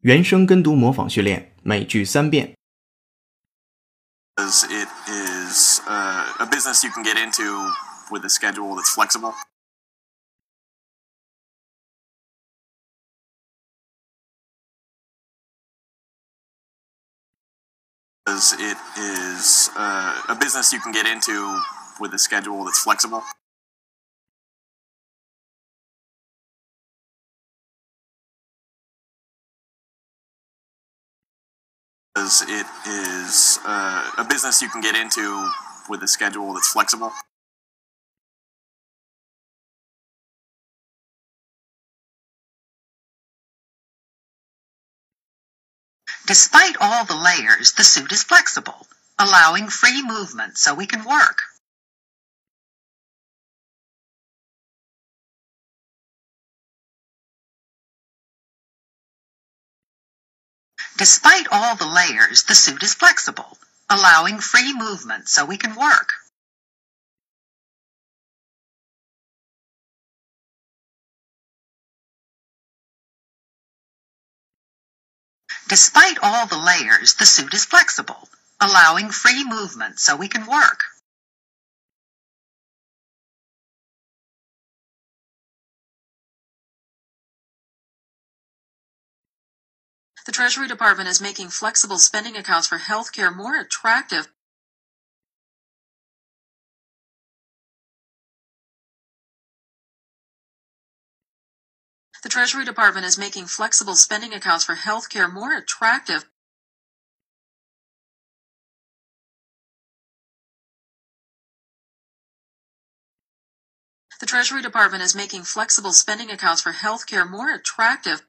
原声跟读模仿训练，每句三遍。 because it is uh, a business you can get into with a schedule that's flexible. Because it is uh, a business you can get into with a schedule that's flexible. Because it is uh, a business you can get into with a schedule that's flexible. Despite all the layers, the suit is flexible, allowing free movement so we can work. Despite all the layers, the suit is flexible, allowing free movement so we can work. Despite all the layers, the suit is flexible, allowing free movement so we can work. The Treasury Department is making flexible spending accounts for healthcare more attractive. The Treasury Department is making flexible spending accounts for healthcare more attractive. The Treasury Department is making flexible spending accounts for healthcare more attractive.